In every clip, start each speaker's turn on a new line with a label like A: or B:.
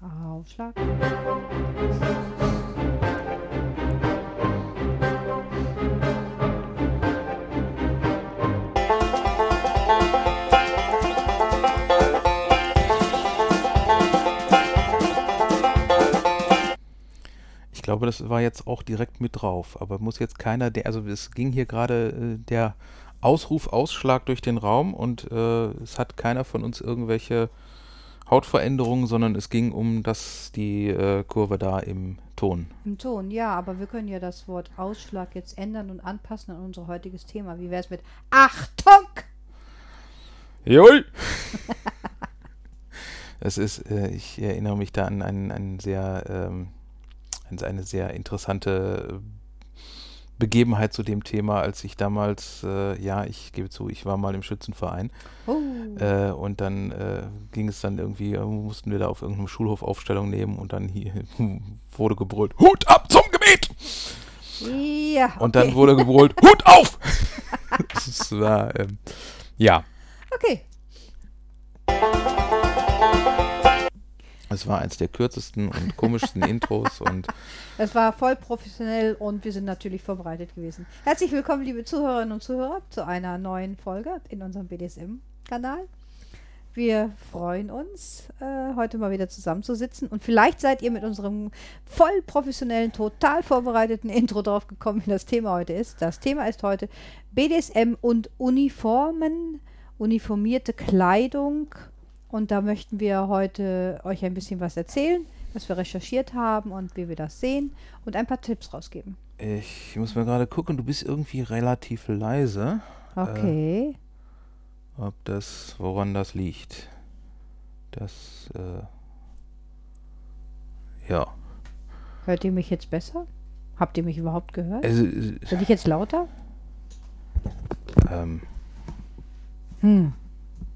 A: Aufschlag.
B: Ich glaube, das war jetzt auch direkt mit drauf, aber muss jetzt keiner, der, also es ging hier gerade äh, der Ausruf, Ausschlag durch den Raum und äh, es hat keiner von uns irgendwelche Hautveränderungen, sondern es ging um das, die äh, Kurve da im Ton.
A: Im Ton, ja, aber wir können ja das Wort Ausschlag jetzt ändern und anpassen an unser heutiges Thema. Wie wäre es mit Achtung?
B: Jawohl! es ist, äh, ich erinnere mich da an einen, einen sehr, ähm, an eine sehr interessante Begebenheit zu dem Thema, als ich damals, äh, ja, ich gebe zu, ich war mal im Schützenverein.
A: Oh.
B: Äh, und dann äh, ging es dann irgendwie, äh, mussten wir da auf irgendeinem Schulhof Aufstellung nehmen und dann hier wurde gebrüllt, Hut ab zum Gebet!
A: Ja. Okay.
B: Und dann wurde gebrüllt, Hut auf! das war, ähm, ja.
A: Okay.
B: Es war eins der kürzesten und komischsten Intros und
A: Es war voll professionell und wir sind natürlich vorbereitet gewesen. Herzlich willkommen, liebe Zuhörerinnen und Zuhörer, zu einer neuen Folge in unserem BDSM-Kanal. Wir freuen uns, äh, heute mal wieder zusammenzusitzen und vielleicht seid ihr mit unserem voll professionellen, total vorbereiteten Intro drauf gekommen, wie das Thema heute ist. Das Thema ist heute BDSM und Uniformen, uniformierte Kleidung und da möchten wir heute euch ein bisschen was erzählen, was wir recherchiert haben und wie wir das sehen und ein paar Tipps rausgeben.
B: ich muss mal gerade gucken, du bist irgendwie relativ leise.
A: Okay.
B: Ob das, woran das liegt. Das, äh, ja.
A: Hört ihr mich jetzt besser? Habt ihr mich überhaupt gehört?
B: Also, äh,
A: Bin ich jetzt lauter?
B: ähm,
A: Hm.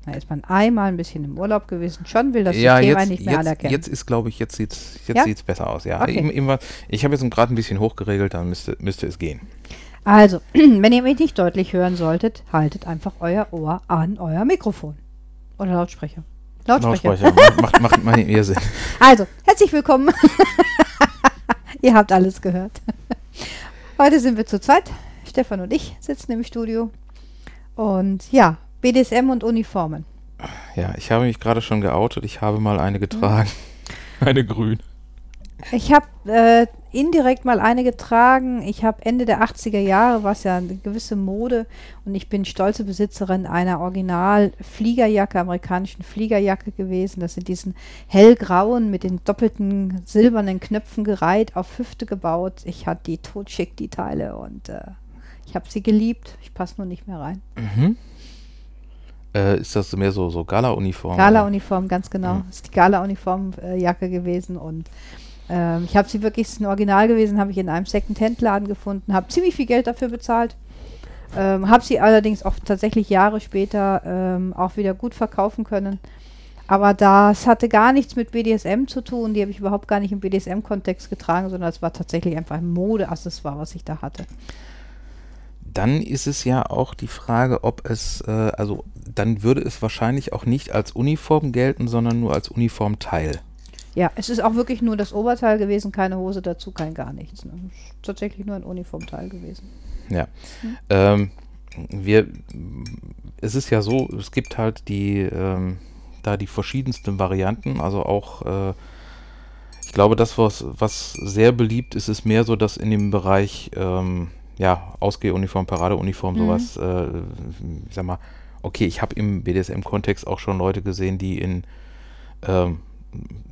A: Da ist man einmal ein bisschen im Urlaub gewesen. Schon will das
B: ja,
A: System
B: jetzt,
A: einen nicht mehr
B: jetzt,
A: anerkennen.
B: jetzt ist, glaube ich, jetzt sieht's, jetzt
A: Ja?
B: sieht's besser aus. Ja,
A: Okay.
B: Eben- ich habe jetzt gerade ein bisschen hochgeregelt, dann müsste, müsste es gehen.
A: Also, wenn ihr mich nicht deutlich hören solltet, haltet einfach euer Ohr an euer Mikrofon. Oder Lautsprecher. Lautsprecher.
B: Lautsprecher, macht, macht mal eher Sinn.
A: Also, herzlich willkommen. ihr habt alles gehört. Heute sind wir zu zweit. Stefan und ich sitzen im Studio. Und ja, BDSM und Uniformen.
B: Ja, ich habe mich gerade schon geoutet. Ich habe mal eine getragen.
A: Hm.
B: Eine grün.
A: Ich habe äh, indirekt mal eine getragen. Ich habe Ende der 80er Jahre, war es ja eine gewisse Mode. Und ich bin stolze Besitzerin einer Original-Fliegerjacke, amerikanischen Fliegerjacke gewesen. Das sind diesen hellgrauen mit den doppelten silbernen Knöpfen gereiht, auf Hüfte gebaut. Ich hatte die totschick, die Teile. Und äh, ich habe sie geliebt. Ich passe nur nicht mehr rein.
B: Mhm. Äh, ist das mehr so, so Gala-Uniform?
A: Gala-Uniform, ganz genau.
B: Mhm.
A: Das ist die Gala-Uniform-Jacke gewesen und ähm, ich habe sie wirklich, ist ein Original gewesen, habe ich in einem Second-Hand-Laden gefunden, habe ziemlich viel Geld dafür bezahlt, ähm, habe sie allerdings auch tatsächlich Jahre später ähm, auch wieder gut verkaufen können. Aber das hatte gar nichts mit BDSM zu tun, die habe ich überhaupt gar nicht im BDSM-Kontext getragen, sondern es war tatsächlich einfach ein Modeaccessoire, was ich da hatte.
B: Dann ist es ja auch die Frage, ob es, äh, also dann würde es wahrscheinlich auch nicht als Uniform gelten, sondern nur als Uniformteil.
A: Ja, es ist auch wirklich nur das Oberteil gewesen, keine Hose dazu, kein gar nichts. Ne? Tatsächlich nur ein Uniformteil gewesen.
B: Ja. Ähm, wir, es ist ja so, es gibt halt die, ähm, da die verschiedensten Varianten, also auch, äh, ich glaube, das, was, was sehr beliebt ist, ist mehr so, dass in dem Bereich, ähm, ja, Ausgehuniform, Paradeuniform,
A: Mhm.
B: sowas, äh, ich sag mal, okay, ich habe im BDSM-Kontext auch schon Leute gesehen, die in ähm,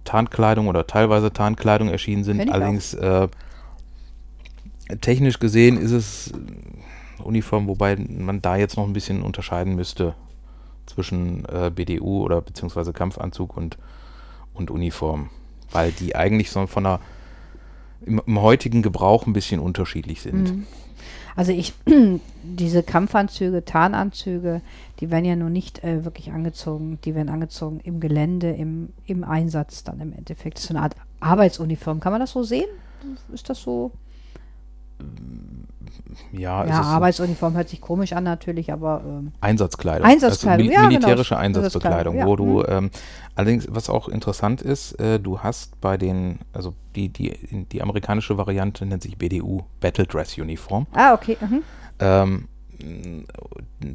B: Tarnkleidung oder teilweise Tarnkleidung erschienen sind. Allerdings äh, technisch gesehen ist es äh, Uniform, wobei man da jetzt noch ein bisschen unterscheiden müsste zwischen äh, BDU oder beziehungsweise Kampfanzug und, und Uniform. Weil die eigentlich so von der im, im heutigen Gebrauch ein bisschen unterschiedlich sind.
A: Mhm. Also ich, diese Kampfanzüge, Tarnanzüge, die werden ja nun nicht äh, wirklich angezogen. Die werden angezogen im Gelände, im, im Einsatz dann im Endeffekt. Das ist so eine Art Arbeitsuniform. Kann man das so sehen? Ist das so?
B: Ja,
A: Ja,
B: ist
A: Arbeitsuniform hört sich komisch an natürlich, aber ähm,
B: Einsatzkleidung.
A: Einsatzkleidung,
B: also
A: ja, genau.
B: militärische Einsatzbekleidung,
A: Einsatzkleidung,
B: wo
A: ja,
B: du, ähm, allerdings, was auch interessant ist, äh, du hast bei den, also die, die, die amerikanische Variante nennt sich BDU, Battle Dress Uniform.
A: ah, okay. Mhm.
B: Ähm,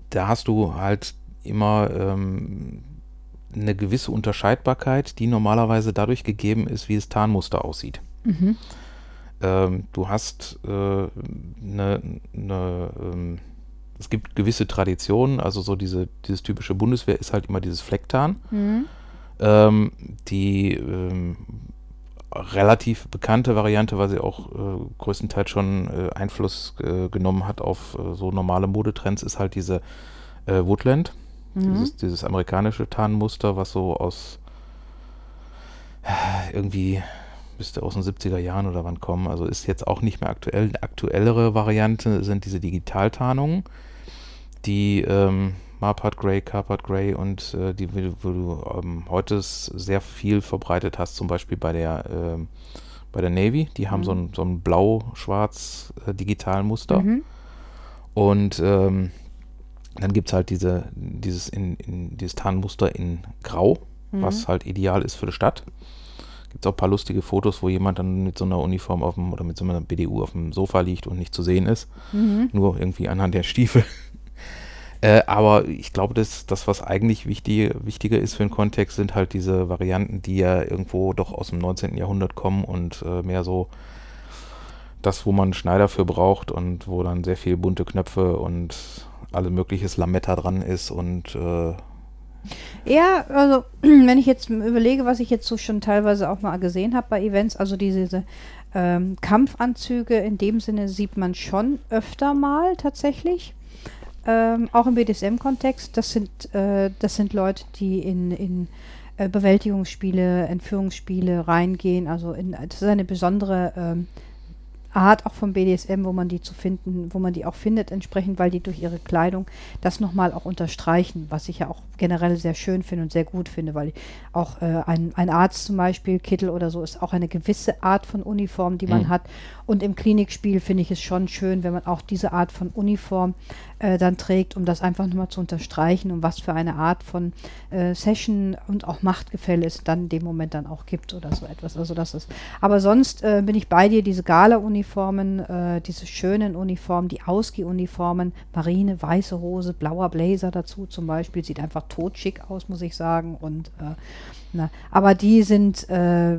B: da hast du halt immer ähm, eine gewisse Unterscheidbarkeit, die normalerweise dadurch gegeben ist, wie das Tarnmuster aussieht.
A: Mhm.
B: Ähm, du hast äh, eine, eine ähm, es gibt gewisse Traditionen, also so diese, dieses typische Bundeswehr ist halt immer dieses Flecktarn.
A: Mhm.
B: Ähm, die ähm, relativ bekannte Variante, weil sie auch äh, größtenteils schon äh, Einfluss äh, genommen hat auf äh, so normale Modetrends, ist halt diese äh, Woodland,
A: Mhm.
B: dieses, dieses amerikanische Tarnmuster, was so aus irgendwie müsste aus den 70er Jahren oder wann kommen, also ist jetzt auch nicht mehr aktuell. Die aktuellere Variante sind diese Digitaltarnungen, die ähm, Marpart Grey, Carpart Grey und äh, die, wo du ähm, heute sehr viel verbreitet hast, zum Beispiel bei der, ähm, bei der Navy. Die haben
A: Mhm.
B: so ein, so ein blau-schwarz äh, Digitalmuster.
A: Mhm.
B: Und ähm, dann gibt es halt diese, dieses, in, in, dieses Tarnmuster in Grau,
A: Mhm.
B: was halt ideal ist für die Stadt. Gibt es auch ein paar lustige Fotos, wo jemand dann mit so einer Uniform auf dem, oder mit so einer BDU auf dem Sofa liegt und nicht zu sehen ist.
A: Mhm.
B: Nur irgendwie anhand der Stiefel. äh, aber ich glaube, dass das, was eigentlich wichtig, wichtiger ist für den Kontext, sind halt diese Varianten, die ja irgendwo doch aus dem 19. Jahrhundert kommen und äh, mehr so das, wo man einen Schneider für braucht und wo dann sehr viel bunte Knöpfe und alle mögliches Lametta dran ist und äh,
A: Ja, also wenn ich jetzt überlege, was ich jetzt so schon teilweise auch mal gesehen habe bei Events, also diese, diese ähm, Kampfanzüge in dem Sinne sieht man schon öfter mal tatsächlich. Ähm, auch im BDSM-Kontext. Das sind, äh, das sind Leute, die in, in äh, Bewältigungsspiele, Entführungsspiele reingehen. Also in, das ist eine besondere ähm, Art auch vom BDSM, wo man die zu finden, wo man die auch findet entsprechend, weil die durch ihre Kleidung das nochmal auch unterstreichen, was ich ja auch generell sehr schön finde und sehr gut finde, weil auch äh, ein, ein Arzt zum Beispiel, Kittel oder so, ist auch eine gewisse Art von Uniform, die man
B: Mhm.
A: hat. Und im Klinikspiel finde ich es schon schön, wenn man auch diese Art von Uniform äh, dann trägt, um das einfach nochmal zu unterstreichen und was für eine Art von äh, Session und auch Machtgefälle es dann in dem Moment dann auch gibt oder so etwas. Also das ist. Aber sonst äh, bin ich bei dir, diese Gala-Uniformen, äh, diese schönen Uniformen, die Ausgeh-Uniformen, Marine, weiße Hose, blauer Blazer dazu zum Beispiel, sieht einfach totschick aus, muss ich sagen. Und äh, na, aber die sind äh,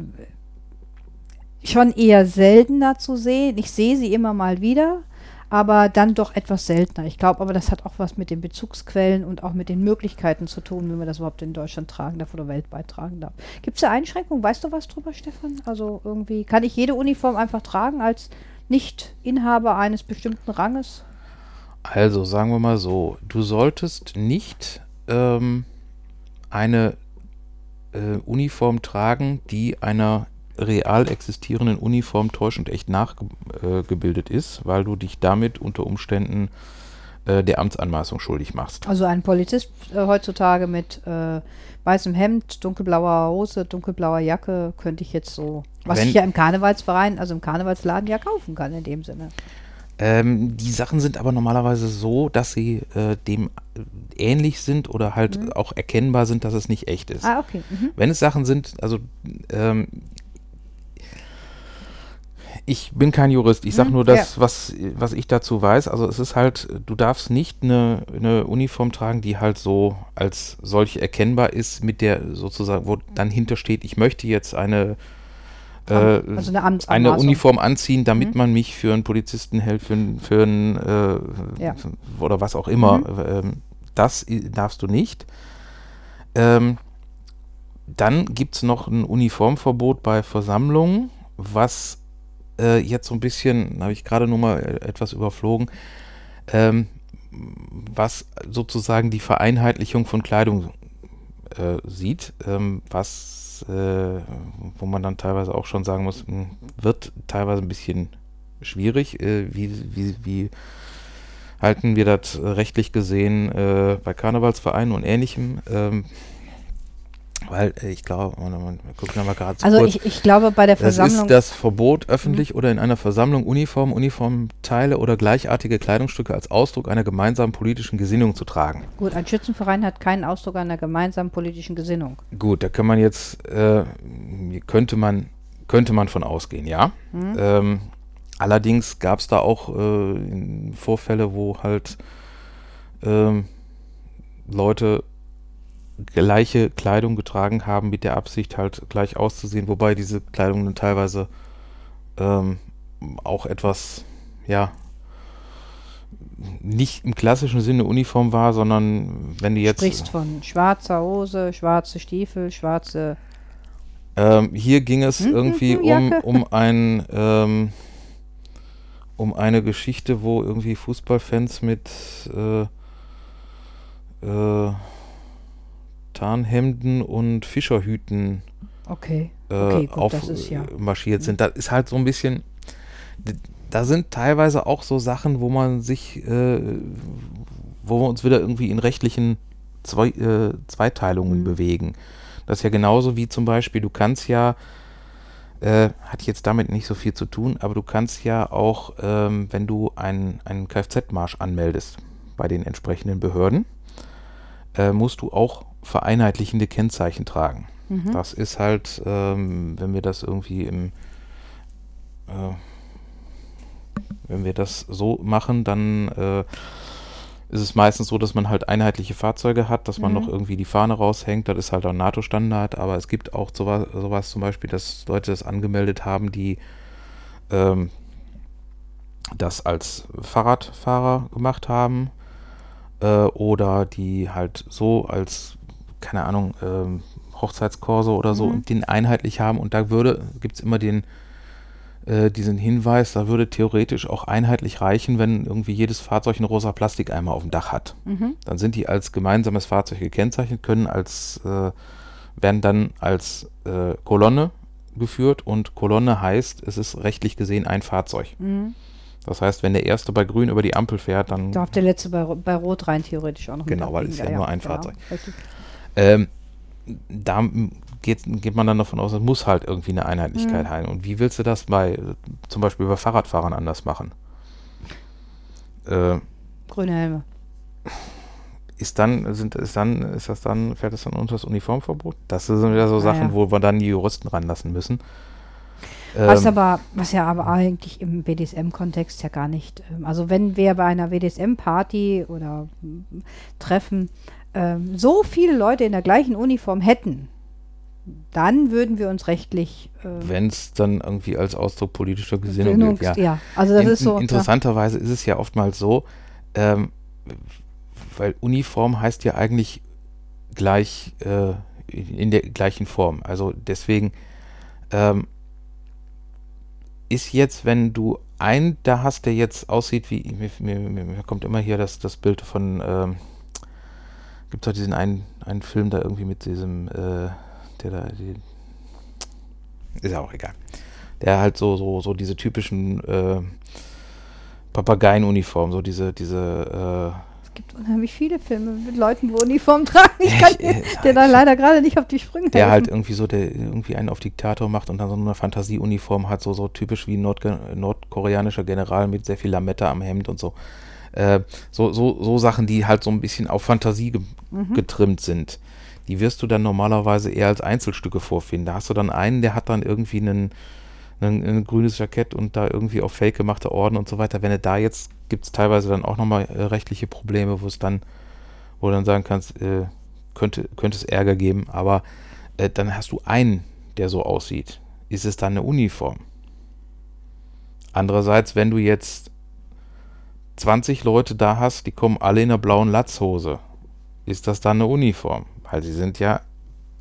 A: schon eher seltener zu sehen. Ich sehe sie immer mal wieder, aber dann doch etwas seltener. Ich glaube aber, das hat auch was mit den Bezugsquellen und auch mit den Möglichkeiten zu tun, wie man das überhaupt in Deutschland tragen darf oder weltweit tragen darf. Gibt es da Einschränkungen? Weißt du was drüber, Stefan? Also irgendwie, kann ich jede Uniform einfach tragen als Nicht-Inhaber eines bestimmten Ranges?
B: Also sagen wir mal so, du solltest nicht ähm, eine äh, Uniform tragen, die einer real existierenden Uniform täuschend echt nachgebildet ist, weil du dich damit unter Umständen äh, der Amtsanmaßung schuldig machst.
A: Also ein Polizist äh, heutzutage mit äh, weißem Hemd, dunkelblauer Hose, dunkelblauer Jacke könnte ich jetzt so, was
B: Wenn-
A: ich ja im Karnevalsverein, also im Karnevalsladen ja kaufen kann in dem Sinne.
B: Ähm, die Sachen sind aber normalerweise so, dass sie äh, dem äh, ähnlich sind oder halt auch erkennbar sind, dass es nicht echt ist.
A: Ah, okay. Mhm.
B: Wenn es Sachen sind, also ähm, ich bin kein Jurist, ich sage
A: Hm,
B: nur das, was, was ich dazu weiß. Also es ist halt, du darfst nicht eine, eine Uniform tragen, die halt so als solche erkennbar ist, mit der sozusagen, wo dann hintersteht, ich möchte jetzt eine, äh,
A: Also eine
B: eine. Uniform anziehen, damit
A: Mhm.
B: man mich für einen Polizisten hält, für, einen- für einen, äh,
A: Ja.
B: oder was auch immer.
A: Mhm.
B: Ähm, das darfst du nicht. Ähm, dann gibt es noch ein Uniformverbot bei Versammlungen, was äh, jetzt so ein bisschen, habe ich gerade nur mal äh, etwas überflogen, ähm, was sozusagen die Vereinheitlichung von Kleidung äh, sieht, ähm, was, äh, wo man dann teilweise auch schon sagen muss, mh, wird teilweise ein bisschen schwierig. Äh, wie, wie, wie halten wir das rechtlich gesehen äh, bei Karnevalsvereinen und ähnlichem? Ähm, Weil äh, ich glaube, man, man, wir gucken mal gerade
A: Also ich, ich glaube bei der
B: Das
A: Versammlung.
B: ist das Verbot, öffentlich oder in einer Versammlung Uniform, Uniformteile oder gleichartige Kleidungsstücke als Ausdruck einer gemeinsamen politischen Gesinnung zu tragen.
A: gut, ein Schützenverein hat keinen Ausdruck einer gemeinsamen politischen Gesinnung.
B: Gut, da kann man jetzt, äh, könnte man, könnte man von ausgehen, ja.
A: Mhm.
B: Ähm, allerdings gab es da auch äh, Vorfälle, wo halt ähm, Leute gleiche Kleidung getragen haben mit der Absicht halt gleich auszusehen, wobei diese Kleidung dann teilweise ähm, auch etwas, ja, nicht im klassischen Sinne Uniform war, sondern wenn die jetzt
A: Sprichst von schwarzer Hose, schwarze Stiefel, schwarze.
B: Ähm, hier ging es
A: Hm,
B: irgendwie
A: hm,
B: um, um ein ähm, um eine Geschichte, wo irgendwie Fußballfans mit äh, äh, Tarnhemden und Fischerhüten
A: Okay.
B: äh,
A: Okay, gut, das ist ja-
B: aufmarschiert sind. Das ist halt so ein bisschen. Da sind teilweise auch so Sachen, wo man sich, äh, wo wir uns wieder irgendwie in rechtlichen Zwei, äh, Zweiteilungen
A: Mhm.
B: bewegen. Das ist ja genauso wie zum Beispiel, du kannst ja, äh, hat jetzt damit nicht so viel zu tun, aber du kannst ja auch, ähm, wenn du einen, einen Kfz-Marsch anmeldest bei den entsprechenden Behörden, äh, musst du auch vereinheitlichende Kennzeichen tragen.
A: Mhm.
B: Das ist halt, ähm, wenn wir das irgendwie im, äh, wenn wir das so machen, dann äh, ist es meistens so, dass man halt einheitliche Fahrzeuge hat, dass man
A: Mhm.
B: noch irgendwie die Fahne raushängt. Das ist halt auch NATO-Standard, aber es gibt auch sowas, sowas zum Beispiel, dass Leute das angemeldet haben, die ähm, das als Fahrradfahrer gemacht haben äh, oder die halt so als, keine Ahnung, ähm, Hochzeitskorso oder so
A: Mhm.
B: und den einheitlich haben und da würde, gibt es immer den äh, diesen Hinweis, da würde theoretisch auch einheitlich reichen, wenn irgendwie jedes Fahrzeug einen rosa Plastikeimer auf dem Dach hat.
A: Mhm.
B: Dann sind die als gemeinsames Fahrzeug gekennzeichnet, können als, äh, werden dann als äh, Kolonne geführt und Kolonne heißt, es ist rechtlich gesehen ein Fahrzeug.
A: Mhm.
B: Das heißt, wenn der erste bei Grün über die Ampel fährt, dann
A: Darf der letzte bei, bei Rot rein theoretisch auch noch
B: Genau, weil es ja nur ein Fahrzeug.
A: richtig.
B: Ähm, da geht, geht man dann davon aus, es muss halt irgendwie eine Einheitlichkeit
A: Mhm.
B: haben. Und wie willst du das bei, zum Beispiel bei Fahrradfahrern anders machen? Äh,
A: Grüne Helme.
B: ist dann, sind, ist dann, ist das dann, fällt das dann unter das Uniformverbot? Das sind wieder so
A: Ah,
B: Sachen,
A: ja.
B: wo wir dann die Juristen ranlassen müssen.
A: Was
B: Ähm,
A: aber, was ja aber eigentlich im BDSM-Kontext ja gar nicht. ähm, Also wenn wir bei einer BDSM-Party oder mm, Treffen ähm, so viele Leute in der gleichen Uniform hätten, dann würden wir uns rechtlich äh,
B: Wenn es dann irgendwie als Ausdruck politischer Gesinnung
A: Gesinnungs-
B: gilt, ja.
A: ja. also das
B: In-
A: ist so.
B: in- Interessanterweise ist es ja oftmals so, ähm, weil Uniform heißt ja eigentlich gleich äh, in der gleichen Form. Also deswegen ähm, ist jetzt, wenn du einen da hast, der jetzt aussieht wie, mir, mir, mir mir kommt immer hier das, das Bild von, ähm, gibt es diesen einen, einen Film da irgendwie mit diesem, äh, der da, die, ist ja auch egal. Der halt so, so, so diese typischen äh, Papageienuniformen, so diese, diese,
A: es gibt unheimlich viele Filme mit Leuten, wo Uniform tragen. Ich kann
B: äh,
A: dir da leider gerade nicht auf die Sprünge
B: der halt
A: helfen.
B: irgendwie so, der irgendwie einen auf Diktator macht und dann so eine Fantasieuniform hat, so, so typisch wie ein Nordge nordkoreanischer General mit sehr viel Lametta am Hemd und so. Äh, so, so, so Sachen, die halt so ein bisschen auf Fantasie ge
A: Mhm.
B: getrimmt sind. Die wirst du dann normalerweise eher als Einzelstücke vorfinden. Da hast du dann einen, der hat dann irgendwie einen, einen, ein grünes Jackett und da irgendwie auf Fake gemachte Orden und so weiter. Wenn du da jetzt, gibt es teilweise dann auch nochmal äh, rechtliche Probleme, wo es dann, wo du dann sagen kannst, äh, könnte, könnte es Ärger geben, aber äh, dann hast du einen, der so aussieht. Ist es dann eine Uniform? Andererseits, wenn du jetzt 20 Leute da hast, die kommen alle in einer blauen Latzhose, ist das dann eine Uniform? Weil sie sind ja,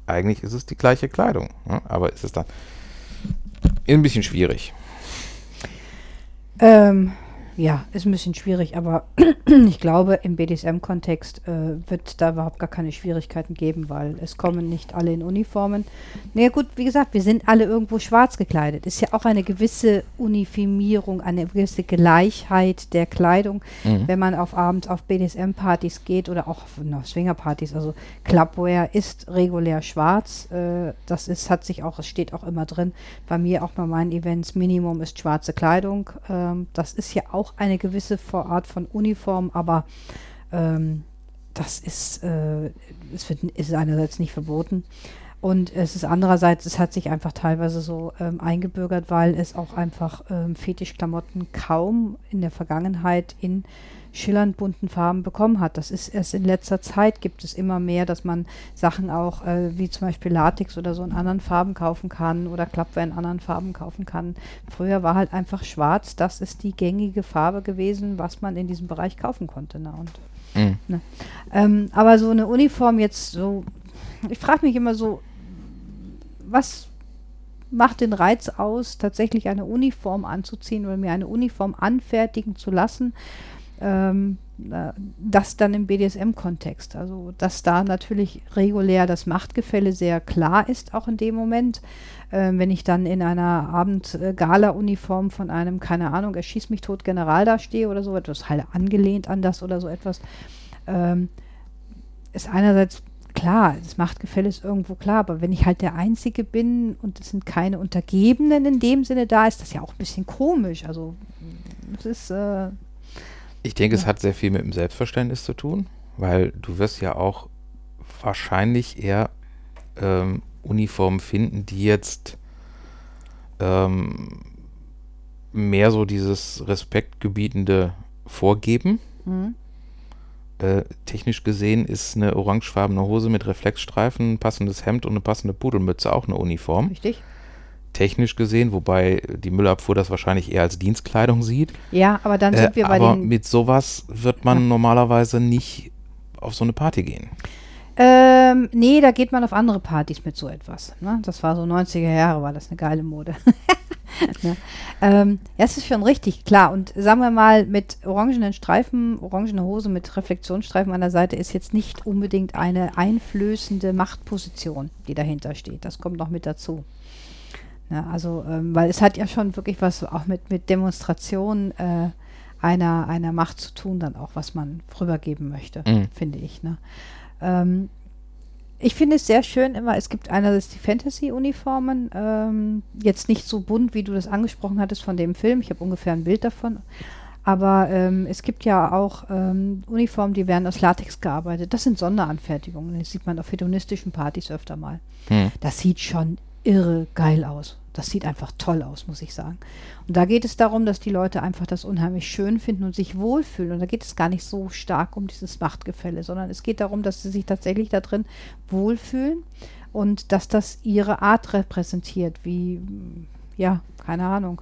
B: eigentlich ist es die gleiche Kleidung, ne? aber ist es dann ein bisschen schwierig.
A: Ähm, ja, ist ein bisschen schwierig, aber ich glaube, im BDSM-Kontext äh, wird da überhaupt gar keine Schwierigkeiten geben, weil es kommen nicht alle in Uniformen. Naja gut, wie gesagt, wir sind alle irgendwo schwarz gekleidet. Ist ja auch eine gewisse Uniformierung, eine gewisse Gleichheit der Kleidung,
B: Mhm.
A: wenn man auf abends auf BDSM-Partys geht oder auch auf na, Swinger-Partys. Also Clubwear ist regulär schwarz. Äh, das ist, hat sich auch, es steht auch immer drin. Bei mir auch bei meinen Events, Minimum ist schwarze Kleidung. Ähm, das ist ja auch eine gewisse Art von Uniform, aber ähm, das ist, äh, es wird, ist einerseits nicht verboten. Und es ist andererseits, es hat sich einfach teilweise so ähm, eingebürgert, weil es auch einfach ähm, Fetischklamotten kaum in der Vergangenheit in schillernd bunten Farben bekommen hat. Das ist erst in letzter Zeit gibt es immer mehr, dass man Sachen auch äh, wie zum Beispiel Latex oder so in anderen Farben kaufen kann oder Klappwehr in anderen Farben kaufen kann. Früher war halt einfach schwarz, das ist die gängige Farbe gewesen, was man in diesem Bereich kaufen konnte. Ne? Und
B: Mhm.
A: ähm, aber so eine Uniform jetzt so, ich frage mich immer so, was macht den Reiz aus, tatsächlich eine Uniform anzuziehen oder mir eine Uniform anfertigen zu lassen? Ähm, äh, das dann im BDSM-Kontext. Also, dass da natürlich regulär das Machtgefälle sehr klar ist, auch in dem Moment. Ähm, wenn ich dann in einer Abend-Gala-Uniform von einem, keine Ahnung, erschieß mich tot General da stehe oder so etwas, halt angelehnt an das oder so etwas, ähm, ist einerseits klar, das Machtgefälle ist irgendwo klar, aber wenn ich halt der Einzige bin und es sind keine Untergebenen in dem Sinne da, ist das ja auch ein bisschen komisch. Also, es ist, äh,
B: Ich denke, es
A: Ja.
B: hat sehr viel mit dem Selbstverständnis zu tun, weil du wirst ja auch wahrscheinlich eher ähm, Uniformen finden, die jetzt ähm, mehr so dieses respektgebietende vorgeben.
A: hm,
B: Äh, technisch gesehen ist eine orangefarbene Hose mit Reflexstreifen, ein passendes Hemd und eine passende Pudelmütze auch eine Uniform.
A: richtig?
B: Technisch gesehen, wobei die Müllabfuhr das wahrscheinlich eher als Dienstkleidung sieht.
A: Ja, aber dann
B: Äh,
A: sind wir bei
B: aber
A: den.
B: mit sowas wird man
A: Ja.
B: normalerweise nicht auf so eine Party gehen.
A: Ähm, nee, da geht man auf andere Partys mit so etwas. Ne? Das war so 90er Jahre, war das eine geile Mode. ne? ähm, ja, es ist schon richtig, klar. Und sagen wir mal, mit orangenen Streifen, orangene Hose mit Reflexionsstreifen an der Seite ist jetzt nicht unbedingt eine einflößende Machtposition, die dahinter steht. Das kommt noch mit dazu. Ne? Also, ähm, weil es hat ja schon wirklich was auch mit, mit Demonstration äh, einer, einer Macht zu tun, dann auch, was man rübergeben möchte,
B: Mhm.
A: finde ich. Ne? Ähm, ich finde es sehr schön immer, es gibt einerseits die Fantasy-Uniformen, ähm, jetzt nicht so bunt, wie du das angesprochen hattest von dem Film, ich habe ungefähr ein Bild davon, aber ähm, es gibt ja auch ähm, Uniformen, die werden aus Latex gearbeitet. Das sind Sonderanfertigungen, das sieht man auf hedonistischen Partys öfter mal.
B: Hm.
A: Das sieht schon irre geil aus. Das sieht einfach toll aus, muss ich sagen. Und da geht es darum, dass die Leute einfach das unheimlich schön finden und sich wohlfühlen. Und da geht es gar nicht so stark um dieses Machtgefälle, sondern es geht darum, dass sie sich tatsächlich da drin wohlfühlen und dass das ihre Art repräsentiert, wie, ja, keine Ahnung.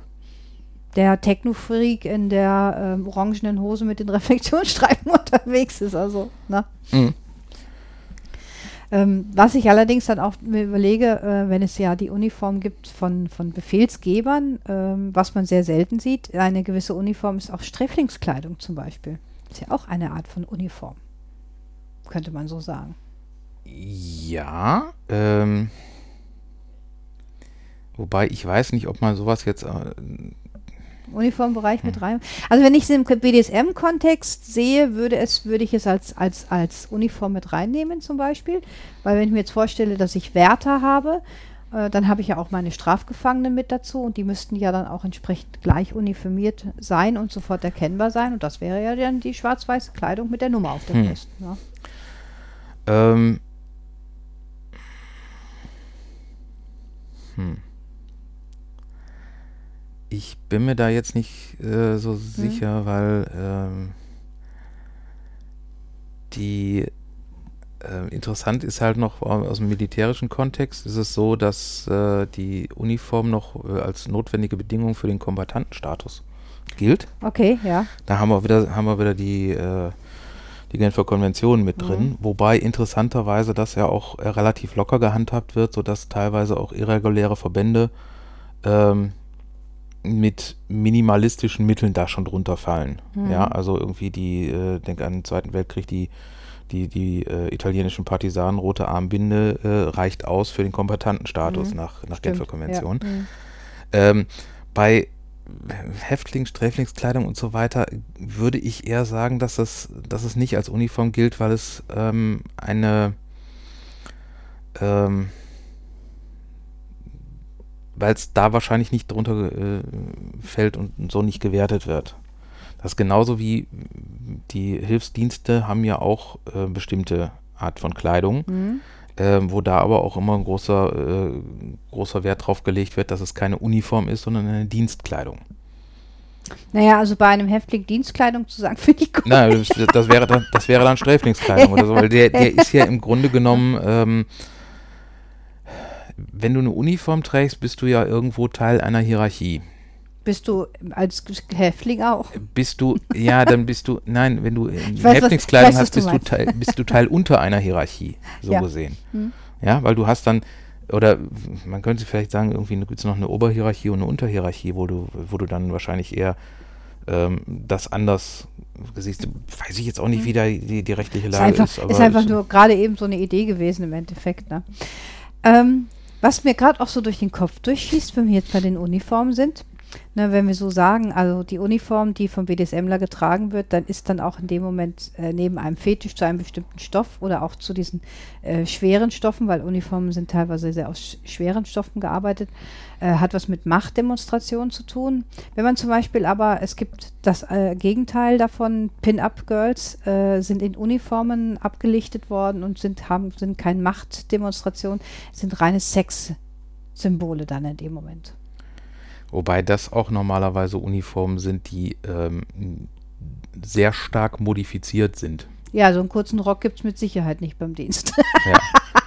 A: Der Techno-Freak in der ähm, orangenen Hose mit den Reflexionsstreifen unterwegs ist, also, ne?
B: Mhm.
A: Ähm, was ich allerdings dann auch mir überlege, äh, wenn es ja die Uniform gibt von, von Befehlsgebern, ähm, was man sehr selten sieht, eine gewisse Uniform ist auch Sträflingskleidung zum Beispiel. Ist ja auch eine Art von Uniform. Könnte man so sagen.
B: Ja, ähm, wobei ich weiß nicht, ob man sowas jetzt. Äh,
A: Uniformbereich mit rein. Also wenn ich es im BDSM-Kontext sehe, würde es, würde ich es als, als, als Uniform mit reinnehmen zum Beispiel. Weil wenn ich mir jetzt vorstelle, dass ich Wärter habe, äh, dann habe ich ja auch meine Strafgefangenen mit dazu und die müssten ja dann auch entsprechend gleich uniformiert sein und sofort erkennbar sein. Und das wäre ja dann die schwarz-weiße Kleidung mit der Nummer auf der
B: Hm.
A: Brust. Ja.
B: ähm, hm. Ich bin mir da jetzt nicht äh, so sicher, weil ähm, die äh, interessant ist halt noch äh, aus dem militärischen Kontext ist es so, dass äh, die Uniform noch äh, als notwendige Bedingung für den Kombattantenstatus gilt.
A: Okay, ja.
B: Da haben wir wieder, haben wir wieder die, äh, die Genfer Konvention mit
A: Mhm.
B: drin, wobei interessanterweise das ja auch relativ locker gehandhabt wird, sodass teilweise auch irreguläre Verbände ähm, mit minimalistischen Mitteln da schon drunter fallen.
A: Mhm.
B: Ja, also irgendwie die, äh, denk an den Zweiten Weltkrieg, die, die, die äh, italienischen Partisanen, rote Armbinde äh, reicht aus für den Kombatantenstatus
A: Mhm.
B: nach, nach Genfer Konvention.
A: Ja. Mhm.
B: Ähm, bei Häftlings, Sträflingskleidung und so weiter würde ich eher sagen, dass es, dass es nicht als Uniform gilt, weil es ähm, eine ähm, weil es da wahrscheinlich nicht drunter äh, fällt und so nicht gewertet wird. Das ist genauso wie die Hilfsdienste haben ja auch äh, bestimmte Art von Kleidung,
A: Mhm.
B: ähm, wo da aber auch immer ein großer, äh, großer Wert drauf gelegt wird, dass es keine Uniform ist, sondern eine Dienstkleidung.
A: Naja, also bei einem Häftling Dienstkleidung zu sagen, finde ich gut.
B: Nein, das, das, wäre dann, das wäre dann Sträflingskleidung oder so, weil der, der ist ja im Grunde genommen, ähm, wenn du eine Uniform trägst, bist du ja irgendwo Teil einer Hierarchie.
A: Bist du als Häftling auch?
B: Bist du, ja, dann bist du, nein, wenn du
A: weiß,
B: Häftlingskleidung
A: weiß,
B: hast,
A: du
B: bist du,
A: meinst.
B: Teil, bist du Teil unter einer Hierarchie, so
A: Ja.
B: gesehen.
A: Hm.
B: Ja, weil du hast dann, oder man könnte vielleicht sagen, irgendwie gibt es noch eine Oberhierarchie und eine Unterhierarchie, wo du, wo du dann wahrscheinlich eher ähm, das anders siehst. Weiß ich jetzt auch nicht, wie da die, die rechtliche
A: Ist
B: Lage
A: einfach,
B: ist. aber
A: ist einfach nur gerade eben so eine Idee gewesen im Endeffekt. Ne? Ähm, was mir gerade auch so durch den Kopf durchschießt, wenn wir jetzt bei den Uniformen sind, ne, wenn wir so sagen, also die Uniform, die vom BDSMler getragen wird, dann ist dann auch in dem Moment äh, neben einem Fetisch zu einem bestimmten Stoff oder auch zu diesen äh, schweren Stoffen, weil Uniformen sind teilweise sehr aus sch schweren Stoffen gearbeitet, äh, hat was mit Machtdemonstrationen zu tun. Wenn man zum Beispiel aber, es gibt das äh, Gegenteil davon, Pin-Up-Girls äh, sind in Uniformen abgelichtet worden und sind, haben, sind keine Machtdemonstrationen, sind reine Sexsymbole dann in dem Moment.
B: Wobei das auch normalerweise Uniformen sind, die ähm, sehr stark modifiziert sind.
A: Ja, so einen kurzen Rock gibt es mit Sicherheit nicht beim Dienst.
B: Ja.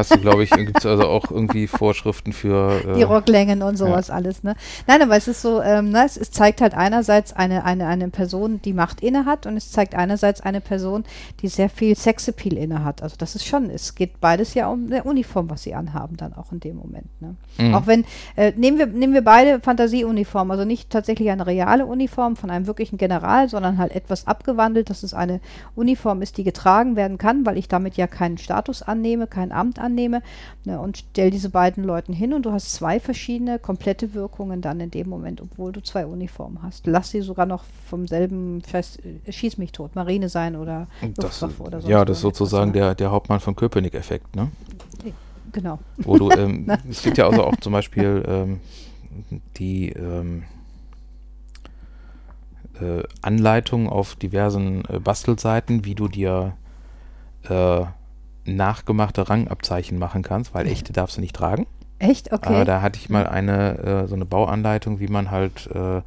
B: Hast du, glaube ich, gibt es also auch irgendwie Vorschriften für. Äh,
A: die Rocklängen und sowas alles, ne? Nein, aber es ist so, ähm, ne, es, es zeigt halt einerseits eine, eine, eine Person, die Macht inne hat und es zeigt einerseits eine Person, die sehr viel Sexappeal inne hat. Also das ist schon, es geht beides ja um eine Uniform, was sie anhaben dann auch in dem Moment, ne?
B: Mhm.
A: Auch wenn, äh, nehmen, wir, nehmen wir beide Fantasieuniformen, also nicht tatsächlich eine reale Uniform von einem wirklichen General, sondern halt etwas abgewandelt, dass es eine Uniform ist, die getragen werden kann, weil ich damit ja keinen Status annehme, kein Amt annehme ne, und stell diese beiden Leuten hin und du hast zwei verschiedene komplette Wirkungen dann in dem Moment, obwohl du zwei Uniformen hast. Lass sie sogar noch vom selben, scheiß, äh, schieß mich tot, Marine sein oder
B: das,
A: Luftwaffe oder sonst
B: ja, das ist sozusagen
A: ne?
B: der, der Hauptmann von Köpenick-Effekt, ne?
A: Genau.
B: Wo du, ähm, es gibt ja also auch zum Beispiel ähm, die ähm, äh, Anleitung auf diversen äh, Bastelseiten, wie du dir äh, nachgemachte Rangabzeichen machen kannst, weil echte darfst du nicht tragen.
A: Echt? Okay.
B: Aber da hatte ich mal eine äh, so eine Bauanleitung, wie man halt äh,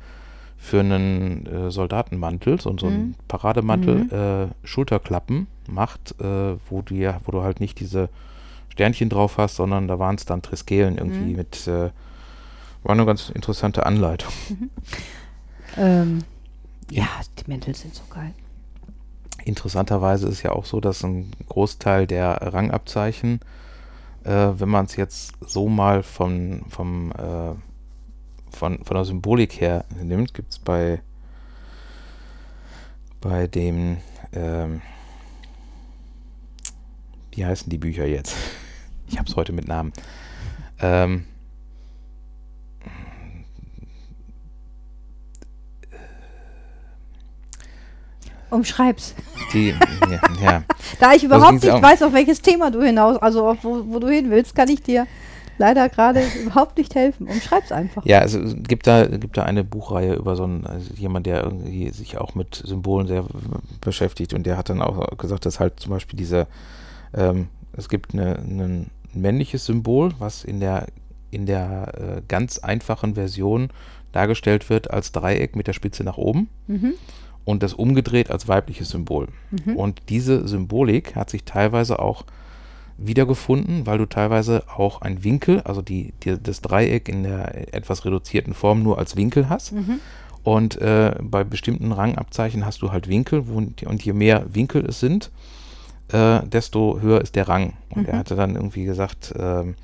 B: für einen äh, Soldatenmantel, so, so
A: Mhm.
B: einen Parademantel, äh, Schulterklappen macht, äh, wo du ja, wo du halt nicht diese Sternchen drauf hast, sondern da waren es dann Triskelen irgendwie
A: Mhm.
B: mit äh, war eine ganz interessante Anleitung.
A: ähm, ja, die Mäntel sind so geil.
B: Interessanterweise ist ja auch so, dass ein Großteil der Rangabzeichen, äh, wenn man es jetzt so mal von, vom, äh, von, von der Symbolik her nimmt, gibt es bei, bei dem, ähm, wie heißen die Bücher jetzt? Ich habe es heute mit Namen. Ähm,
A: Umschreib's.
B: die, ja, ja.
A: Da ich überhaupt
B: ging's
A: nicht
B: auch.
A: weiß, auf welches Thema du hinaus, also auf wo, wo du hin willst, kann ich dir leider gerade überhaupt nicht helfen. Umschreib's einfach.
B: Ja, also es gibt da, gibt da eine Buchreihe über so einen, also jemand, der irgendwie sich auch mit Symbolen sehr beschäftigt und der hat dann auch gesagt, dass halt zum Beispiel diese, ähm, es gibt ein männliches Symbol, was in der, in der äh, ganz einfachen Version dargestellt wird als Dreieck mit der Spitze nach oben
A: Mhm.
B: Und das umgedreht als weibliches Symbol.
A: Mhm.
B: Und diese Symbolik hat sich teilweise auch wiedergefunden, weil du teilweise auch ein Winkel, also die, die, das Dreieck in der etwas reduzierten Form nur als Winkel hast.
A: Mhm.
B: Und äh, bei bestimmten Rangabzeichen hast du halt Winkel wo, und je mehr Winkel es sind, äh, desto höher ist der Rang. Und er
A: Mhm.
B: hatte dann irgendwie gesagt, ähm,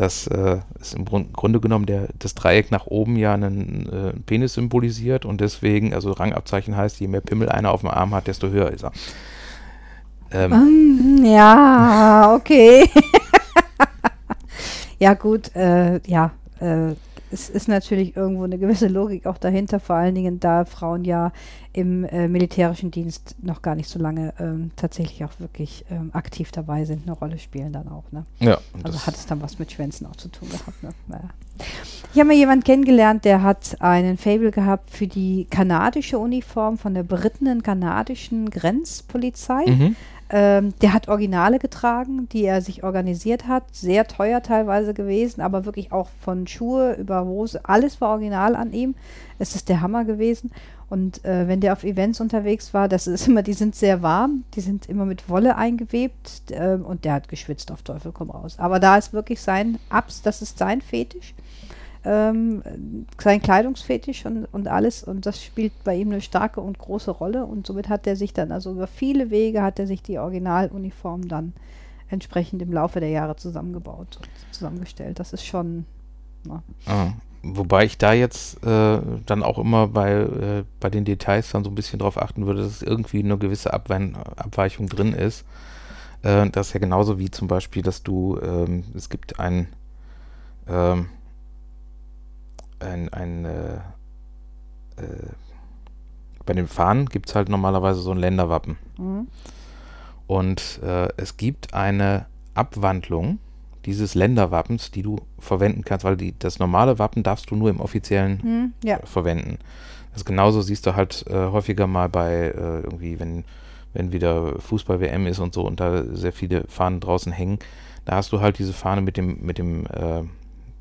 B: dass äh, es im Grunde genommen der, das Dreieck nach oben ja einen äh, Penis symbolisiert und deswegen, also Rangabzeichen heißt, je mehr Pimmel einer auf dem Arm hat, desto höher ist er.
A: Ähm, ja, okay. ja, gut, äh, ja, äh, es ist natürlich irgendwo eine gewisse Logik auch dahinter, vor allen Dingen, da Frauen ja im äh, militärischen Dienst noch gar nicht so lange ähm, tatsächlich auch wirklich ähm, aktiv dabei sind, eine Rolle spielen dann auch. Ne?
B: Ja.
A: Also hat es dann was mit Schwänzen auch zu tun gehabt. Ne? Naja. Ich habe mal jemanden kennengelernt, der hat einen Fable gehabt für die kanadische Uniform von der berittenen kanadischen Grenzpolizei. Mhm. Ähm, der hat Originale getragen, die er sich organisiert hat. Sehr teuer teilweise gewesen, aber wirklich auch von Schuhe über Hose. Alles war original an ihm. Es ist der Hammer gewesen. Und äh, wenn der auf Events unterwegs war, das ist immer, die sind sehr warm, die sind immer mit Wolle eingewebt äh, und der hat geschwitzt auf Teufel komm raus. Aber da ist wirklich sein Abs, das ist sein Fetisch ähm, sein Kleidungsfetisch und, und alles und das spielt bei ihm eine starke und große Rolle und somit hat er sich dann, also über viele Wege hat er sich die Originaluniform dann entsprechend im Laufe der Jahre zusammengebaut und zusammengestellt. Das ist schon.
B: Ah, wobei ich da jetzt äh, dann auch immer bei, äh, bei den Details dann so ein bisschen darauf achten würde, dass irgendwie eine gewisse Abwe Abweichung drin ist. Äh, das ist ja genauso wie zum Beispiel, dass du, ähm, es gibt ein, ähm, ein, ein äh, äh, bei den Fahnen gibt es halt normalerweise so ein Länderwappen. Mhm. Und äh, es gibt eine Abwandlung dieses Länderwappens, die du verwenden kannst, weil die, das normale Wappen darfst du nur im offiziellen mhm, ja. verwenden. Das genauso siehst du halt äh, häufiger mal bei äh, irgendwie, wenn, wenn wieder Fußball-WM ist und so und da sehr viele Fahnen draußen hängen, da hast du halt diese Fahne mit dem, mit dem äh,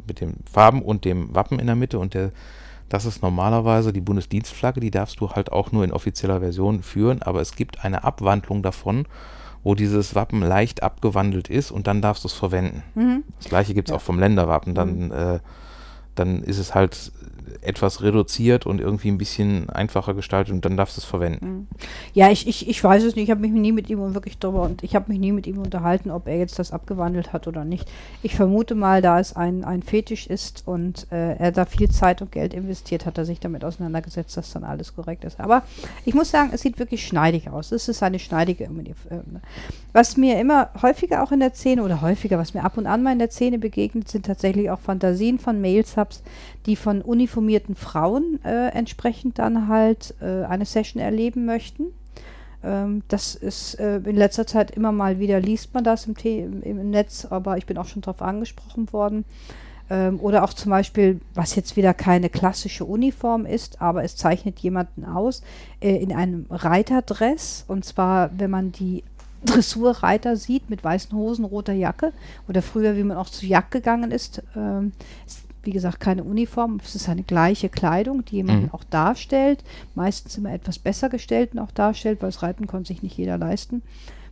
B: mit den Farben und dem Wappen in der Mitte und der, das ist normalerweise die Bundesdienstflagge, die darfst du halt auch nur in offizieller Version führen, aber es gibt eine Abwandlung davon, wo dieses Wappen leicht abgewandelt ist und dann darfst du es verwenden. Mhm. Das gleiche gibt es ja. auch vom Länderwappen, dann, mhm. äh, dann ist es halt etwas reduziert und irgendwie ein bisschen einfacher gestaltet und dann darfst du es verwenden. Mhm.
A: Ja, ich, ich, ich weiß es nicht. Ich habe mich nie mit ihm wirklich drüber und ich habe mich nie mit ihm unterhalten, ob er jetzt das abgewandelt hat oder nicht. Ich vermute mal, da es ein, ein Fetisch ist und äh, er da viel Zeit und Geld investiert, hat er sich damit auseinandergesetzt, dass dann alles korrekt ist. Aber ich muss sagen, es sieht wirklich schneidig aus. Es ist eine schneidige äh, Was mir immer häufiger auch in der Szene oder häufiger, was mir ab und an mal in der Szene begegnet, sind tatsächlich auch Fantasien von Mail-Subs, die von uniformierten Frauen äh, entsprechend dann halt äh, eine Session erleben möchten. Ähm, das ist äh, in letzter Zeit immer mal wieder, liest man das im, im, im Netz, aber ich bin auch schon darauf angesprochen worden. Ähm, oder auch zum Beispiel, was jetzt wieder keine klassische Uniform ist, aber es zeichnet jemanden aus äh, in einem Reiterdress. Und zwar, wenn man die Dressurreiter sieht mit weißen Hosen, roter Jacke oder früher, wie man auch zu Jagd gegangen ist, ähm, wie gesagt, keine Uniform, es ist eine gleiche Kleidung, die jemanden mhm. auch darstellt, meistens immer etwas besser gestellten auch darstellt, weil das Reiten konnte sich nicht jeder leisten,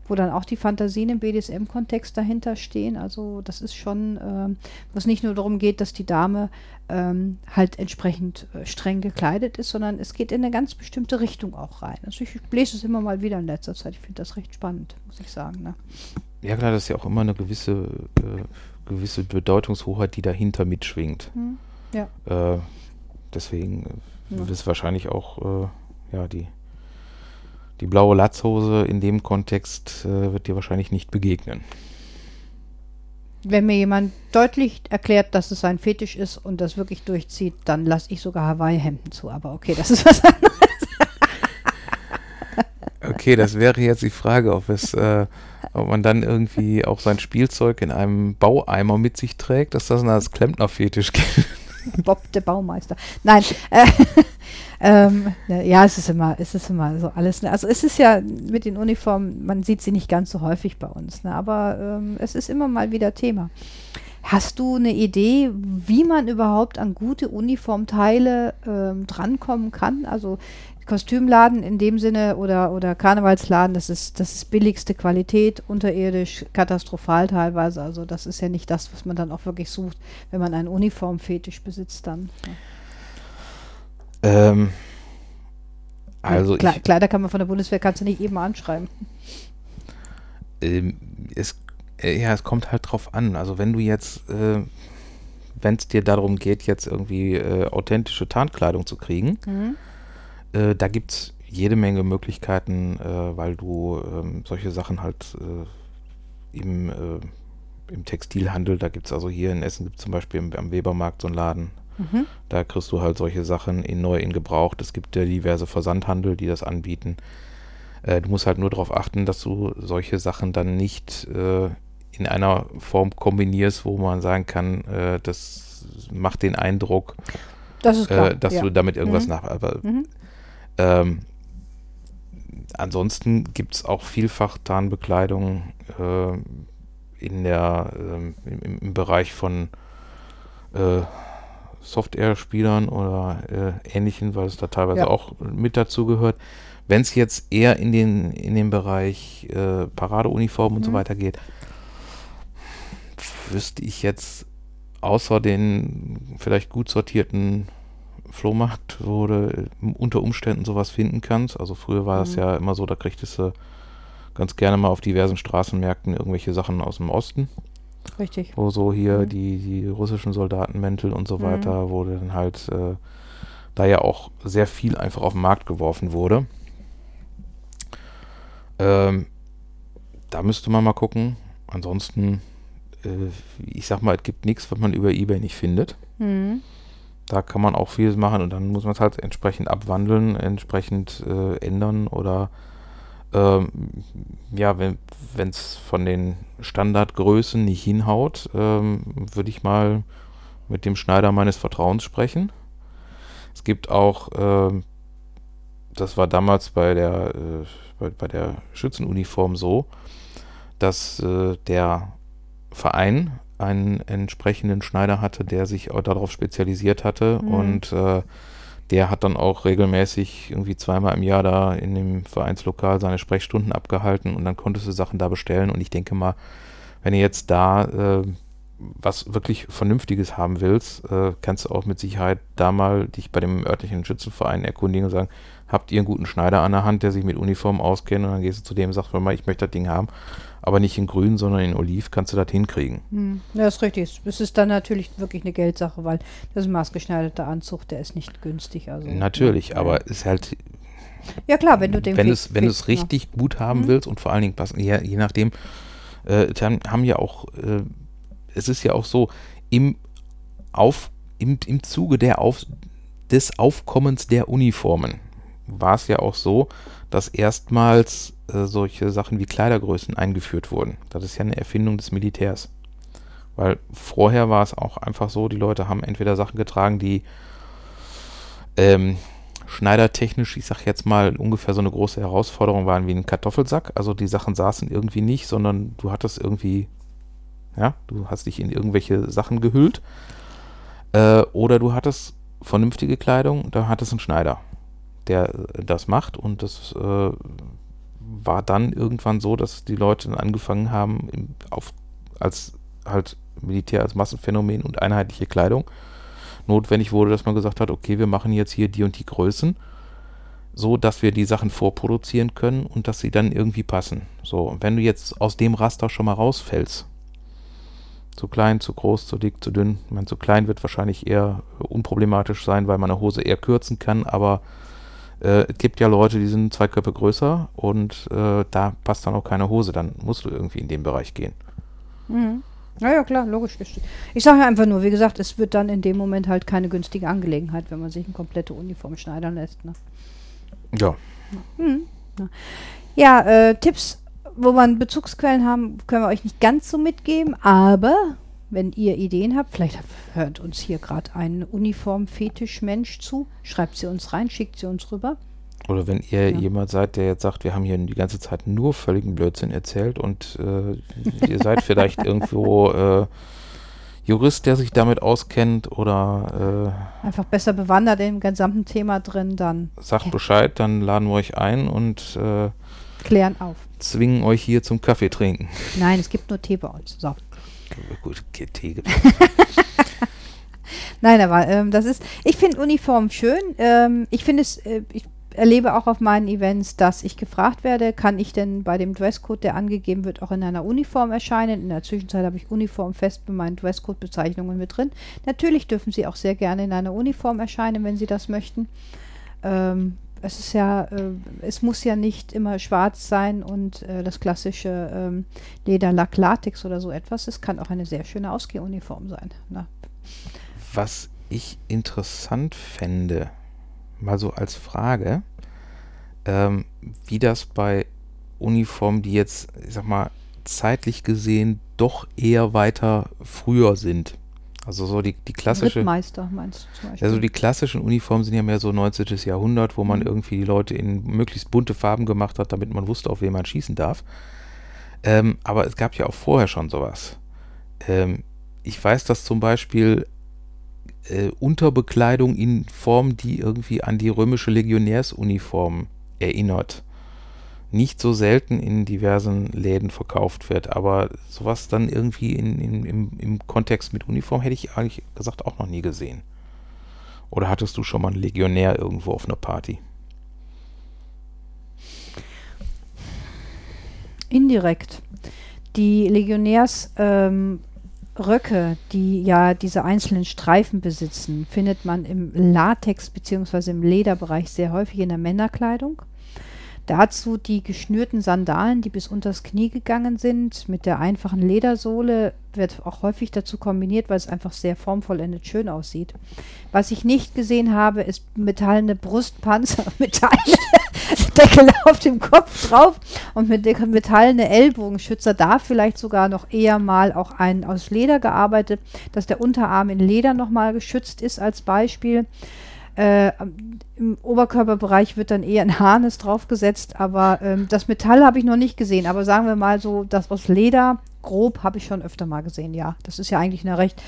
A: wo dann auch die Fantasien im BDSM-Kontext dahinter stehen. Also das ist schon, ähm, wo es nicht nur darum geht, dass die Dame ähm, halt entsprechend äh, streng gekleidet ist, sondern es geht in eine ganz bestimmte Richtung auch rein. Also ich lese es immer mal wieder in letzter Zeit. Ich finde das recht spannend, muss ich sagen. Ne?
B: Ja klar, das ist ja auch immer eine gewisse äh, gewisse Bedeutungshoheit, die dahinter mitschwingt. Hm. Ja. Äh, deswegen ja. ist wahrscheinlich auch äh, ja, die, die blaue Latzhose in dem Kontext äh, wird dir wahrscheinlich nicht begegnen.
A: Wenn mir jemand deutlich erklärt, dass es ein Fetisch ist und das wirklich durchzieht, dann lasse ich sogar Hawaii-Hemden zu. Aber okay, das ist was anderes.
B: Okay, das wäre jetzt die Frage, ob es äh, ob man dann irgendwie auch sein Spielzeug in einem Baueimer mit sich trägt, dass das als Klempnerfetisch gilt.
A: Bob der Baumeister. Nein, äh, ähm, ja, es ist immer, es ist immer so alles. Ne? Also es ist ja mit den Uniformen, man sieht sie nicht ganz so häufig bei uns, ne? aber ähm, es ist immer mal wieder Thema. Hast du eine Idee, wie man überhaupt an gute Uniformteile ähm, drankommen kann? Also Kostümladen in dem Sinne oder, oder Karnevalsladen, das ist, das ist billigste Qualität, unterirdisch, katastrophal teilweise. Also das ist ja nicht das, was man dann auch wirklich sucht, wenn man einen Uniformfetisch besitzt dann.
B: Ja. Ähm, also
A: ja, Kle Kleiderkammer von der Bundeswehr kannst du nicht eben anschreiben.
B: Ähm, es Äh, ja, es kommt halt drauf an. Also wenn du jetzt, äh, wenn es dir darum geht, jetzt irgendwie äh, authentische Tarnkleidung zu kriegen,
A: Mhm.
B: Äh, da gibt es jede Menge Möglichkeiten, äh, weil du ähm, solche Sachen halt äh, im, äh, im Textilhandel, da gibt es also hier in Essen gibt es zum Beispiel im, am Webermarkt so einen Laden,
A: Mhm.
B: da kriegst du halt solche Sachen in neu, in gebraucht. Es gibt ja diverse Versandhandel, die das anbieten. Äh, du musst halt nur darauf achten, dass du solche Sachen dann nicht äh, in einer Form kombinierst, wo man sagen kann, das macht den Eindruck,
A: Das klar.
B: dass
A: ja.
B: du damit irgendwas
A: Mhm.
B: nach. Aber
A: Mhm.
B: Ähm, ansonsten gibt es auch vielfach Tarnbekleidung äh, in der, ähm, im, im Bereich von äh, Software-Spielern oder äh, ähnlichen, weil es da teilweise
A: Ja.
B: auch mit dazu gehört. Wenn es jetzt eher in den, in den Bereich äh, Paradeuniformen und so
A: Mhm.
B: weiter geht, wüsste ich jetzt außer den vielleicht gut sortierten Flohmarkt, wo du äh, unter Umständen sowas finden kannst. Also früher war es
A: Mhm.
B: ja immer so, da kriegtest du ganz gerne mal auf diversen Straßenmärkten irgendwelche Sachen aus dem Osten,
A: Richtig.
B: wo so hier
A: Mhm.
B: die, die russischen Soldatenmäntel und so
A: Mhm.
B: weiter, wo dann halt äh, da ja auch sehr viel einfach auf den Markt geworfen wurde. Ähm, da müsste man mal gucken. Ansonsten, äh, ich sag mal, es gibt nichts, was man über Ebay nicht findet.
A: Mhm.
B: Da kann man auch vieles machen und dann muss man es halt entsprechend abwandeln, entsprechend äh, ändern oder ähm, ja, wenn es von den Standardgrößen nicht hinhaut, ähm, würde ich mal mit dem Schneider meines Vertrauens sprechen. Es gibt auch, ähm, das war damals bei der, äh, bei, bei der Schützenuniform so, dass äh, der Verein einen entsprechenden Schneider hatte, der sich auch darauf spezialisiert hatte.
A: Mhm.
B: und äh, der hat dann auch regelmäßig irgendwie zweimal im Jahr da in dem Vereinslokal seine Sprechstunden abgehalten und dann konntest du Sachen da bestellen. Und ich denke mal, wenn ihr jetzt da äh, was wirklich Vernünftiges haben willst, äh, kannst du auch mit Sicherheit da mal dich bei dem örtlichen Schützenverein erkundigen und sagen, habt ihr einen guten Schneider an der Hand, der sich mit Uniform auskennt? Und dann gehst du zu dem und sagst, mal, ich möchte das Ding haben, aber nicht in grün, sondern in oliv, kannst du das hinkriegen.
A: Hm. Ja, ist richtig. Es ist dann natürlich wirklich eine Geldsache, weil das ist ein maßgeschneiderter Anzug, der ist nicht günstig. Also,
B: Natürlich,
A: ja,
B: aber ist halt
A: Ja klar, wenn du den
B: wenn es wenn du es richtig gut haben
A: Mhm.
B: willst und vor allen Dingen passen, je, je nachdem, äh, dann haben ja auch, äh, es ist ja auch so, im, auf, im, im Zuge der auf, des Aufkommens der Uniformen war es ja auch so, dass erstmals äh, solche Sachen wie Kleidergrößen eingeführt wurden. Das ist ja eine Erfindung des Militärs. Weil vorher war es auch einfach so, die Leute haben entweder Sachen getragen, die ähm, schneidertechnisch, ich sag jetzt mal, ungefähr so eine große Herausforderung waren wie ein Kartoffelsack. Also die Sachen saßen irgendwie nicht, sondern du hattest irgendwie, ja, du hast dich in irgendwelche Sachen gehüllt. Äh, oder du hattest vernünftige Kleidung, da hattest einen Schneider, der das macht. Und das äh, war dann irgendwann so, dass die Leute dann angefangen haben, im, auf, als halt Militär als Massenphänomen und einheitliche Kleidung notwendig wurde, dass man gesagt hat, okay, wir machen jetzt hier die und die Größen, so dass wir die Sachen vorproduzieren können und dass sie dann irgendwie passen. So, wenn du jetzt aus dem Raster schon mal rausfällst, zu klein, zu groß, zu dick, zu dünn, ich meine, zu klein wird wahrscheinlich eher unproblematisch sein, weil man eine Hose eher kürzen kann, aber äh, es gibt ja Leute, die sind zwei Köpfe größer und äh, da passt dann auch keine Hose, dann musst du irgendwie in den Bereich gehen.
A: Mhm. Ja, ja, klar, logisch. Ich sage ja einfach nur, wie gesagt, es wird dann in dem Moment halt keine günstige Angelegenheit, wenn man sich eine komplette Uniform schneidern lässt. Ne?
B: Ja,
A: Ja, äh, Tipps, wo man Bezugsquellen haben, können wir euch nicht ganz so mitgeben, aber wenn ihr Ideen habt, vielleicht hört uns hier gerade ein Uniform-Fetisch-Mensch zu, schreibt sie uns rein, schickt sie uns rüber.
B: Oder wenn ihr
A: Ja.
B: jemand seid, der jetzt sagt, wir haben hier die ganze Zeit nur völligen Blödsinn erzählt und äh, ihr seid vielleicht irgendwo äh, Jurist, der sich damit auskennt oder
A: Einfach besser bewandert im gesamten Thema drin, dann
B: äh, sagt. Bescheid, dann laden wir euch ein und äh,
A: klären auf.
B: zwingen euch hier zum Kaffee trinken.
A: Nein, es gibt nur Tee bei uns. So.
B: Gut, Tee gibt's.
A: Nein, aber ähm, das ist, ich finde Uniform schön. Ähm, ich finde es, äh, ich erlebe auch auf meinen Events, dass ich gefragt werde, kann ich denn bei dem Dresscode, der angegeben wird, auch in einer Uniform erscheinen? In der Zwischenzeit habe ich Uniform fest bei meinen Dresscode-Bezeichnungen mit drin. Natürlich dürfen Sie auch sehr gerne in einer Uniform erscheinen, wenn Sie das möchten. Ähm, es ist ja, äh, es muss ja nicht immer schwarz sein und äh, das klassische ähm, Lederlack, Latex oder so etwas. Es kann auch eine sehr schöne Ausgehuniform sein. Na.
B: Was ich interessant fände, mal so als Frage, ähm, wie das bei Uniformen, die jetzt, ich sag mal, zeitlich gesehen doch eher weiter früher sind. Also so die, die klassische.
A: Rittmeister meinst du
B: zum Beispiel? Also die klassischen Uniformen sind ja mehr so 19. Jahrhundert, wo man mhm. irgendwie die Leute in möglichst bunte Farben gemacht hat, damit man wusste, auf wen man schießen darf. Ähm, aber es gab ja auch vorher schon sowas. Ähm, ich weiß, dass zum Beispiel äh, Unterbekleidung in Form, die irgendwie an die römische Legionärsuniform erinnert, nicht so selten in diversen Läden verkauft wird. Aber sowas dann irgendwie in, in, im, im Kontext mit Uniform hätte ich eigentlich gesagt auch noch nie gesehen. Oder hattest du schon mal einen Legionär irgendwo auf einer Party?
A: Indirekt. Die Legionärs ähm, die ja diese einzelnen Streifen besitzen, findet man im Latex- bzw. im Lederbereich sehr häufig in der Männerkleidung. Dazu die geschnürten Sandalen, die bis unters Knie gegangen sind, mit der einfachen Ledersohle, wird auch häufig dazu kombiniert, weil es einfach sehr formvollendet schön aussieht. Was ich nicht gesehen habe, ist metallene Brustpanzer, metallene Deckel auf dem Kopf drauf und mit metallene Ellbogenschützer. Da vielleicht sogar noch eher mal auch einen aus Leder gearbeitet, dass der Unterarm in Leder nochmal geschützt ist als Beispiel. Äh, Im Oberkörperbereich wird dann eher ein Harnes draufgesetzt, aber ähm, das Metall habe ich noch nicht gesehen. Aber sagen wir mal so, das aus Leder, grob, habe ich schon öfter mal gesehen, ja. Das ist ja eigentlich eine recht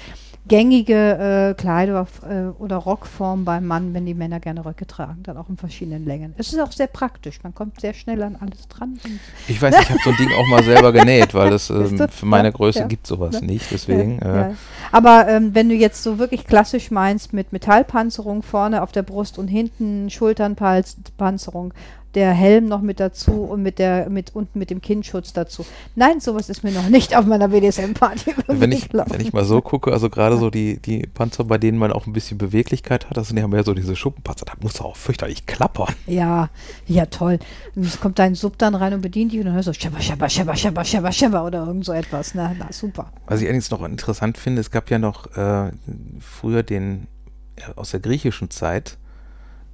A: gängige äh, Kleider äh, oder Rockform beim Mann, wenn die Männer gerne Röcke tragen, dann auch in verschiedenen Längen. Es ist auch sehr praktisch, man kommt sehr schnell an alles dran.
B: Ich weiß, ich habe so ein Ding auch mal selber genäht, weil es ähm, für meine ja, Größe ja. gibt sowas ja. nicht, deswegen. Äh.
A: Aber ähm, wenn du jetzt so wirklich klassisch meinst mit Metallpanzerung vorne auf der Brust und hinten Schulternpanzerung der Helm noch mit dazu und mit der mit unten mit dem Kinnschutz dazu. Nein, sowas ist mir noch nicht auf meiner BDSM-Party.
B: Wenn ich, wenn ich mal so gucke, also gerade so die, die Panzer, bei denen man auch ein bisschen Beweglichkeit hat, das sind ja mehr so diese Schuppenpanzer, da muss auch fürchterlich klappern.
A: Ja, ja toll. Und es kommt dein Sub dann rein und bedient dich und dann hörst du Schepper, Schepper, Schepper, Schepper, Schepper, Schepper oder irgend so etwas. Na, na super.
B: Was ich allerdings noch interessant finde, es gab ja noch äh, früher den äh, aus der griechischen Zeit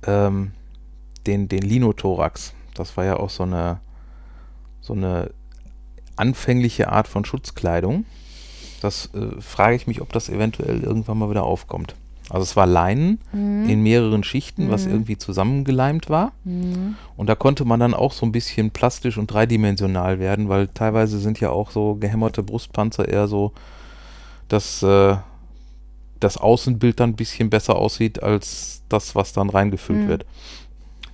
B: ähm, den, den Linothorax. Das war ja auch so eine, so eine anfängliche Art von Schutzkleidung. Das äh, frage ich mich, ob das eventuell irgendwann mal wieder aufkommt. Also es war Leinen mhm. in mehreren Schichten, mhm. was irgendwie zusammengeleimt war. Mhm. Und da konnte man dann auch so ein bisschen plastisch und dreidimensional werden, weil teilweise sind ja auch so gehämmerte Brustpanzer eher so, dass äh, das Außenbild dann ein bisschen besser aussieht als das, was dann reingefüllt mhm. wird.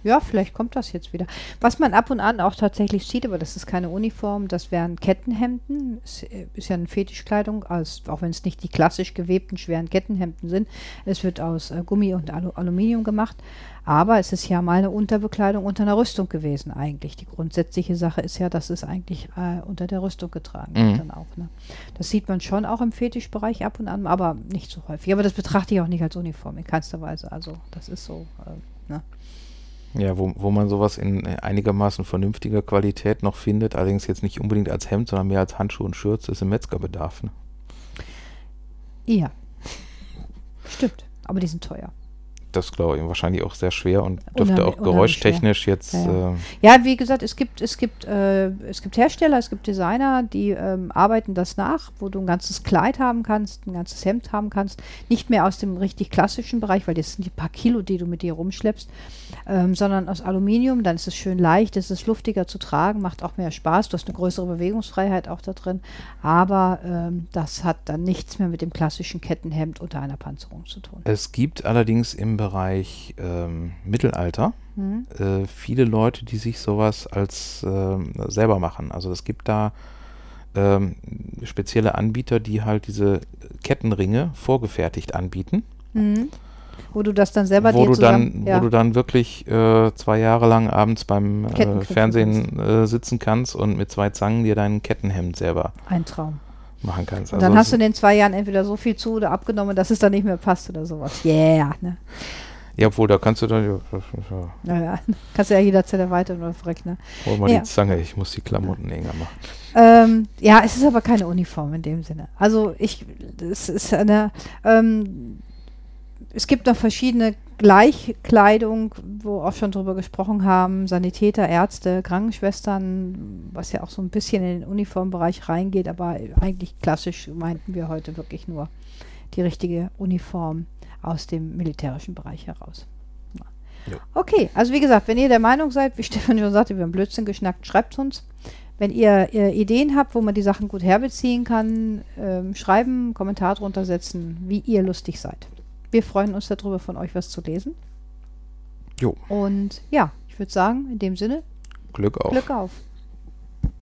A: Ja, vielleicht kommt das jetzt wieder. Was man ab und an auch tatsächlich sieht, aber das ist keine Uniform, das wären Kettenhemden. Es äh, ist ja eine Fetischkleidung, als, auch wenn es nicht die klassisch gewebten schweren Kettenhemden sind. Es wird aus äh, Gummi und Alu Aluminium gemacht. Aber es ist ja mal eine Unterbekleidung unter einer Rüstung gewesen eigentlich. Die grundsätzliche Sache ist ja, dass es eigentlich äh, unter der Rüstung getragen wird mhm. dann auch. Ne? Das sieht man schon auch im Fetischbereich ab und an, aber nicht so häufig. Aber das betrachte ich auch nicht als Uniform in keinster Weise. Also das ist so. Äh, ne?
B: Ja, wo, wo man sowas in einigermaßen vernünftiger Qualität noch findet, allerdings jetzt nicht unbedingt als Hemd, sondern mehr als Handschuh und Schürze, ist im Metzgerbedarf. Ne?
A: Ja. Stimmt, aber die sind teuer
B: das glaube ich wahrscheinlich auch sehr schwer und dürfte auch geräuschtechnisch jetzt.
A: Ja, ja. Äh ja, wie gesagt, es gibt, es gibt, äh, es gibt Hersteller, es gibt Designer, die ähm, arbeiten das nach, wo du ein ganzes Kleid haben kannst, ein ganzes Hemd haben kannst. Nicht mehr aus dem richtig klassischen Bereich, weil das sind die paar Kilo, die du mit dir rumschleppst, ähm, sondern aus Aluminium. Dann ist es schön leicht, es ist luftiger zu tragen, macht auch mehr Spaß. Du hast eine größere Bewegungsfreiheit auch da drin. Aber ähm, das hat dann nichts mehr mit dem klassischen Kettenhemd unter einer Panzerung zu tun.
B: Es gibt allerdings im Bereich ähm, Mittelalter mhm. äh, viele Leute, die sich sowas als äh, selber machen. Also es gibt da ähm, spezielle Anbieter, die halt diese Kettenringe vorgefertigt anbieten. Mhm.
A: Wo du das dann selber
B: wo
A: dir
B: du
A: zusammen,
B: dann,
A: ja.
B: wo du dann wirklich äh, zwei Jahre lang abends beim äh, Fernsehen äh, sitzen kannst und mit zwei Zangen dir dein Kettenhemd selber
A: ein Traum.
B: Machen kannst.
A: Und dann
B: Also
A: hast du in den zwei Jahren entweder so viel zu oder abgenommen, dass es dann nicht mehr passt oder sowas. Yeah, ne?
B: ja, obwohl, da kannst du dann, ja, ja,
A: Naja, kannst du ja jederzeit erweitern oder verrechnen.
B: hol mal
A: Ja.
B: die Zange, ich muss die Klamotten enger machen.
A: Ähm, ja, es ist aber keine Uniform in dem Sinne. Also ich, es ist eine, ähm, es gibt noch verschiedene Gleichkleidung, wo auch schon drüber gesprochen haben, Sanitäter, Ärzte, Krankenschwestern, was ja auch so ein bisschen in den Uniformbereich reingeht, aber eigentlich klassisch meinten wir heute wirklich nur die richtige Uniform aus dem militärischen Bereich heraus. Ja. Okay, also wie gesagt, wenn ihr der Meinung seid, wie Stefan schon sagte, wir haben Blödsinn geschnackt, schreibt uns. Wenn ihr, ihr Ideen habt, wo man die Sachen gut herbeziehen kann, ähm, schreiben, Kommentar drunter setzen, wie ihr lustig seid. Wir freuen uns darüber, von euch was zu lesen.
B: Jo,
A: Und ja, ich würde sagen, in dem Sinne,
B: Glück auf.
A: Glück auf.